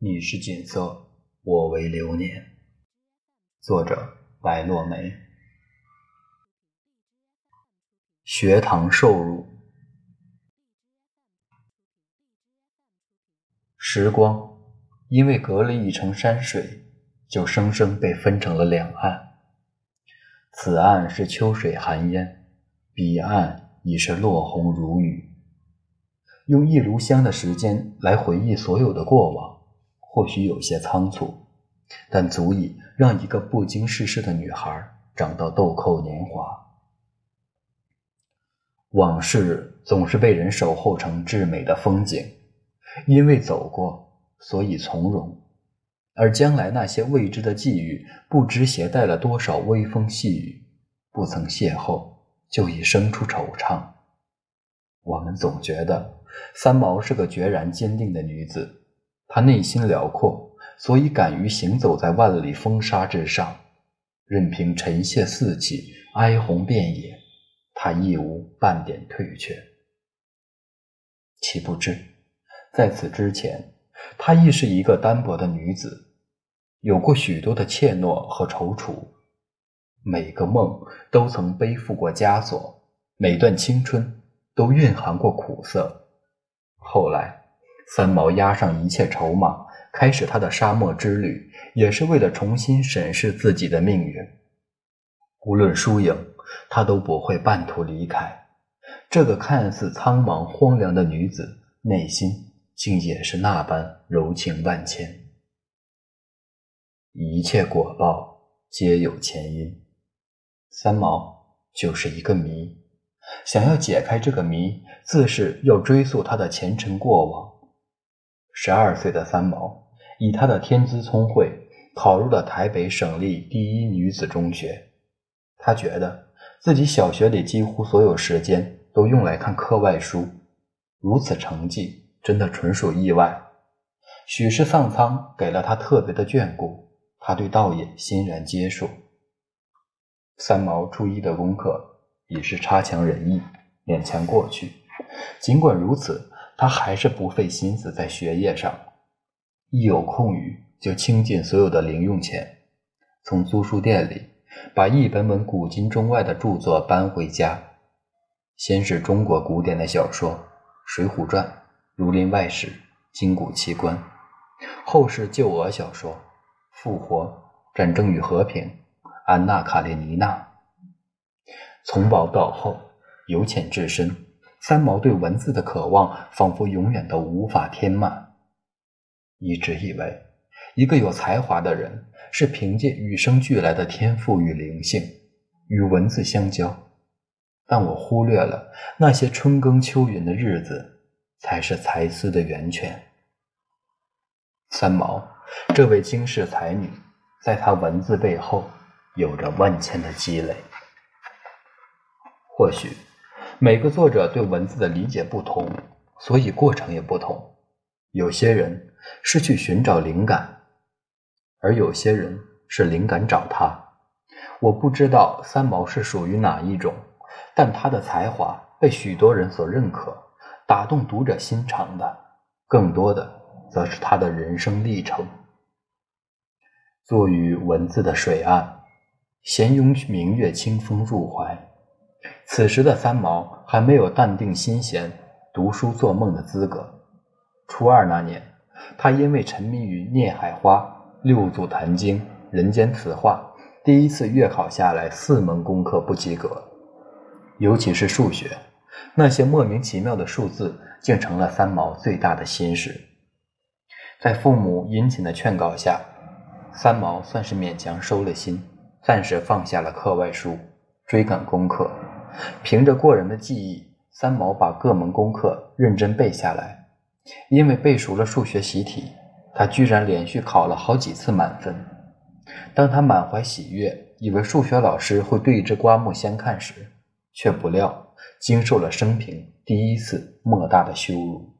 你是锦瑟，我为流年。作者：白落梅。学堂受辱，时光因为隔了一程山水，就生生被分成了两岸。此岸是秋水寒烟，彼岸已是落红如雨。用一炉香的时间来回忆所有的过往。或许有些仓促，但足以让一个不经世事的女孩长到豆蔻年华。往事总是被人守候成至美的风景，因为走过，所以从容；而将来那些未知的际遇，不知携带了多少微风细雨，不曾邂逅，就已生出惆怅。我们总觉得三毛是个决然坚定的女子。他内心辽阔，所以敢于行走在万里风沙之上，任凭尘屑四起，哀鸿遍野，他亦无半点退却。岂不知，在此之前，她亦是一个单薄的女子，有过许多的怯懦和踌躇，每个梦都曾背负过枷锁，每段青春都蕴含过苦涩。后来。三毛押上一切筹码，开始他的沙漠之旅，也是为了重新审视自己的命运。无论输赢，他都不会半途离开。这个看似苍茫荒凉的女子，内心竟也是那般柔情万千。一切果报皆有前因，三毛就是一个谜。想要解开这个谜，自是要追溯他的前尘过往。十二岁的三毛，以她的天资聪慧，考入了台北省立第一女子中学。她觉得自己小学里几乎所有时间都用来看课外书，如此成绩真的纯属意外。许是上苍给了她特别的眷顾，她对道也欣然接受。三毛初一的功课已是差强人意，勉强过去。尽管如此。他还是不费心思在学业上，一有空余就倾尽所有的零用钱，从租书店里把一本本古今中外的著作搬回家。先是中国古典的小说，《水浒传》《儒林外史》《金谷奇观》，后是旧俄小说，《复活》《战争与和平》《安娜·卡列尼娜》。从薄到厚，由浅至深。三毛对文字的渴望，仿佛永远都无法填满。一直以为，一个有才华的人是凭借与生俱来的天赋与灵性，与文字相交。但我忽略了那些春耕秋耘的日子，才是才思的源泉。三毛，这位惊世才女，在她文字背后，有着万千的积累。或许。每个作者对文字的理解不同，所以过程也不同。有些人是去寻找灵感，而有些人是灵感找他。我不知道三毛是属于哪一种，但他的才华被许多人所认可，打动读者心肠的，更多的则是他的人生历程。坐于文字的水岸，闲拥明月清风入怀。此时的三毛还没有淡定心闲、读书做梦的资格。初二那年，他因为沉迷于《孽海花》《六祖坛经》《人间词话》，第一次月考下来，四门功课不及格，尤其是数学，那些莫名其妙的数字竟成了三毛最大的心事。在父母殷勤的劝告下，三毛算是勉强收了心，暂时放下了课外书，追赶功课。凭着过人的记忆，三毛把各门功课认真背下来。因为背熟了数学习题，他居然连续考了好几次满分。当他满怀喜悦，以为数学老师会对之刮目相看时，却不料经受了生平第一次莫大的羞辱。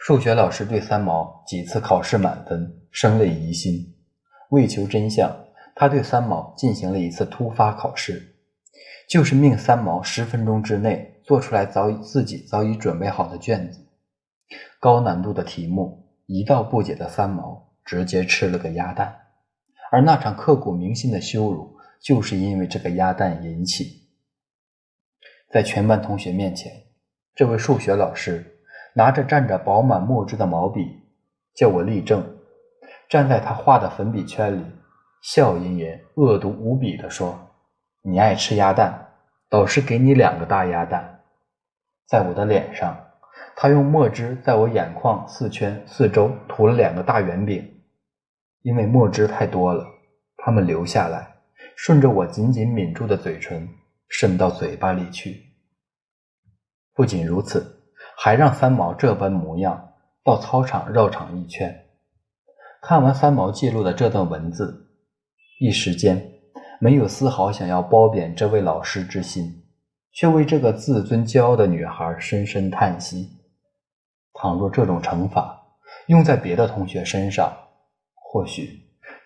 数学老师对三毛几次考试满分生了疑心，为求真相，他对三毛进行了一次突发考试。就是命三毛十分钟之内做出来早已自己早已准备好的卷子，高难度的题目一道不解的三毛直接吃了个鸭蛋，而那场刻骨铭心的羞辱，就是因为这个鸭蛋引起。在全班同学面前，这位数学老师拿着蘸着饱满墨汁的毛笔，叫我立正，站在他画的粉笔圈里，笑吟吟、恶毒无比地说：“你爱吃鸭蛋，老师给你两个大鸭蛋。”在我的脸上。他用墨汁在我眼眶四圈四周涂了两个大圆饼，因为墨汁太多了，它们流下来，顺着我紧紧抿住的嘴唇渗到嘴巴里去。不仅如此，还让三毛这般模样到操场绕场一圈。看完三毛记录的这段文字，一时间没有丝毫想要褒贬这位老师之心，却为这个自尊骄傲的女孩深深叹息。倘若这种惩罚用在别的同学身上，或许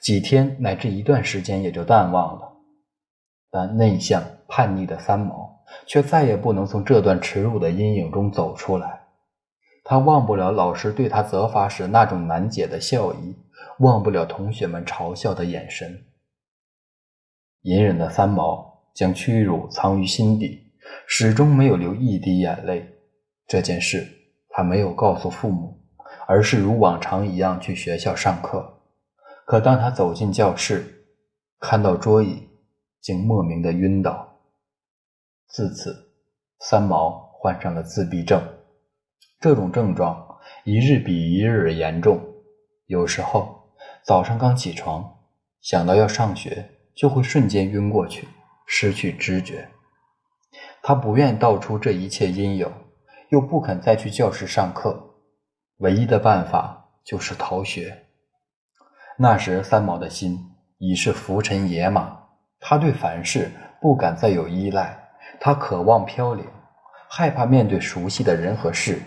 几天乃至一段时间也就淡忘了。但内向叛逆的三毛却再也不能从这段耻辱的阴影中走出来。他忘不了老师对他责罚时那种难解的笑意，忘不了同学们嘲笑的眼神。隐忍的三毛将屈辱藏于心底，始终没有流一滴眼泪。这件事。他没有告诉父母，而是如往常一样去学校上课。可当他走进教室，看到桌椅，竟莫名的晕倒。自此，三毛患上了自闭症。这种症状一日比一日严重，有时候早上刚起床，想到要上学，就会瞬间晕过去，失去知觉。他不愿道出这一切因由。又不肯再去教室上课，唯一的办法就是逃学。那时三毛的心已是浮尘野马，他对凡事不敢再有依赖，他渴望飘零，害怕面对熟悉的人和事。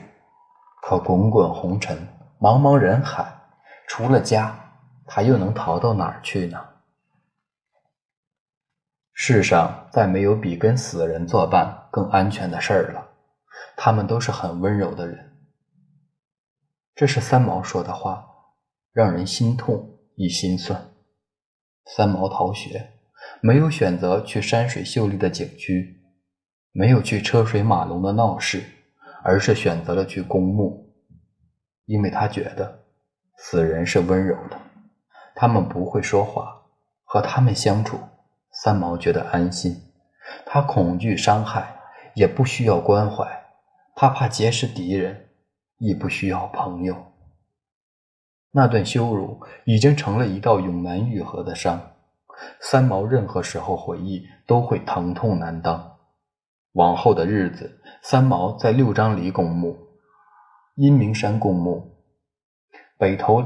可滚滚红尘，茫茫人海，除了家，他又能逃到哪儿去呢？世上再没有比跟死人作伴更安全的事儿了。他们都是很温柔的人，这是三毛说的话，让人心痛亦心酸。三毛逃学，没有选择去山水秀丽的景区，没有去车水马龙的闹市，而是选择了去公墓，因为他觉得死人是温柔的，他们不会说话，和他们相处，三毛觉得安心。他恐惧伤害，也不需要关怀。他怕结识敌人，亦不需要朋友。那段羞辱已经成了一道永难愈合的伤，三毛任何时候回忆都会疼痛难当。往后的日子，三毛在六张犁公墓、阴明山公墓、北头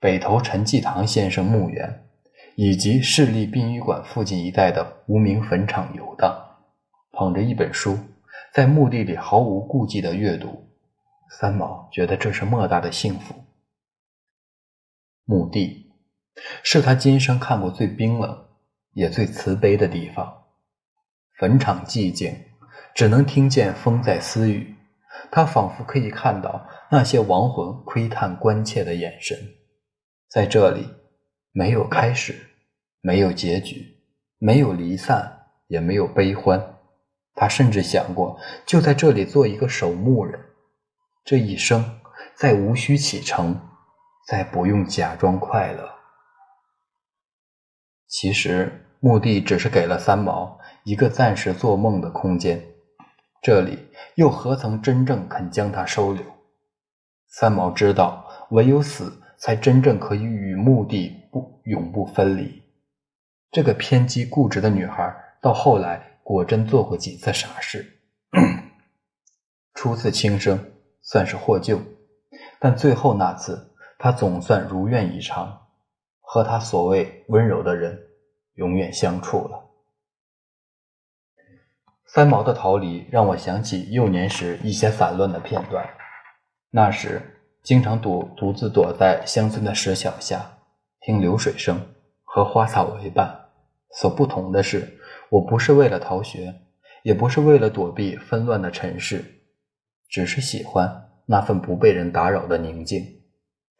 北头陈济棠先生墓园，以及市立殡仪馆附近一带的无名坟场游荡，捧着一本书。在墓地里毫无顾忌的阅读，三毛觉得这是莫大的幸福。墓地是他今生看过最冰冷也最慈悲的地方。坟场寂静，只能听见风在私语。他仿佛可以看到那些亡魂窥探关切的眼神。在这里，没有开始，没有结局，没有离散，也没有悲欢。他甚至想过，就在这里做一个守墓人，这一生再无需启程，再不用假装快乐。其实，墓地只是给了三毛一个暂时做梦的空间，这里又何曾真正肯将他收留？三毛知道，唯有死，才真正可以与墓地不永不分离。这个偏激固执的女孩，到后来。果真做过几次傻事，初次轻生算是获救，但最后那次，他总算如愿以偿，和他所谓温柔的人永远相处了。三毛的逃离让我想起幼年时一些散乱的片段，那时经常独独自躲在乡村的石桥下，听流水声，和花草为伴。所不同的是。我不是为了逃学，也不是为了躲避纷乱的尘世，只是喜欢那份不被人打扰的宁静，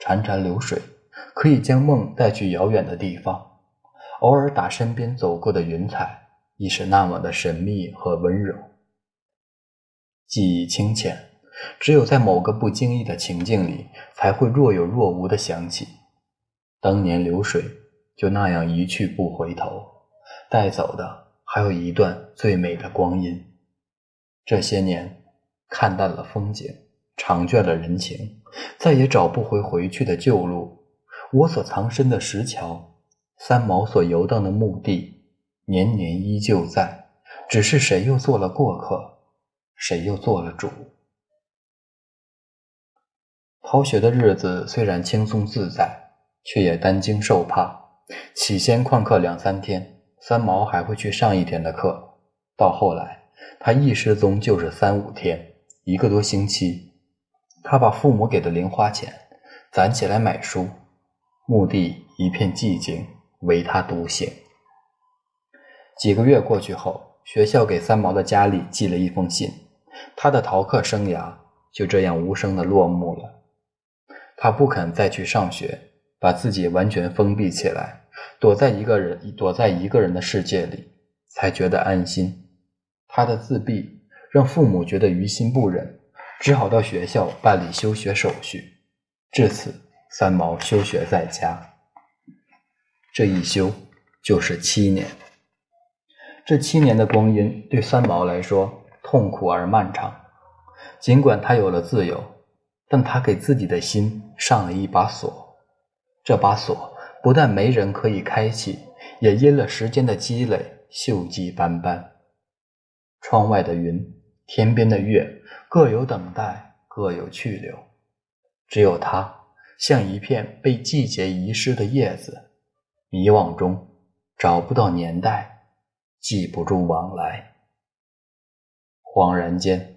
潺潺流水，可以将梦带去遥远的地方。偶尔打身边走过的云彩，亦是那么的神秘和温柔。记忆清浅，只有在某个不经意的情境里，才会若有若无的想起当年流水，就那样一去不回头，带走的还有一段最美的光阴。这些年，看淡了风景，尝倦了人情，再也找不回回去的旧路。我所藏身的石桥，三毛所游荡的墓地，年年依旧在，只是谁又做了过客，谁又做了主。逃学的日子虽然轻松自在，却也担惊受怕。起先旷课两三天，三毛还会去上一天的课，到后来。他一失踪就是三五天，一个多星期。他把父母给的零花钱攒起来买书，墓地一片寂静，唯他独行。几个月过去后，学校给三毛的家里寄了一封信，他的逃课生涯就这样无声的落幕了。他不肯再去上学，把自己完全封闭起来，躲在一个人躲在一个人的世界里，才觉得安心。他的自闭让父母觉得于心不忍，只好到学校办理休学手续。至此，三毛休学在家。这一休就是七年。这七年的光阴对三毛来说痛苦而漫长。尽管他有了自由，但他给自己的心上了一把锁。这把锁不但没人可以开启，也因了时间的积累锈迹斑斑。窗外的云，天边的月，各有等待，各有去留。只有他，像一片被季节遗失的叶子，迷惘中找不到年代，记不住往来。恍然间，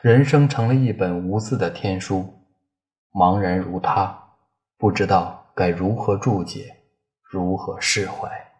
人生成了一本无字的天书。茫然如他，不知道该如何注解，如何释怀。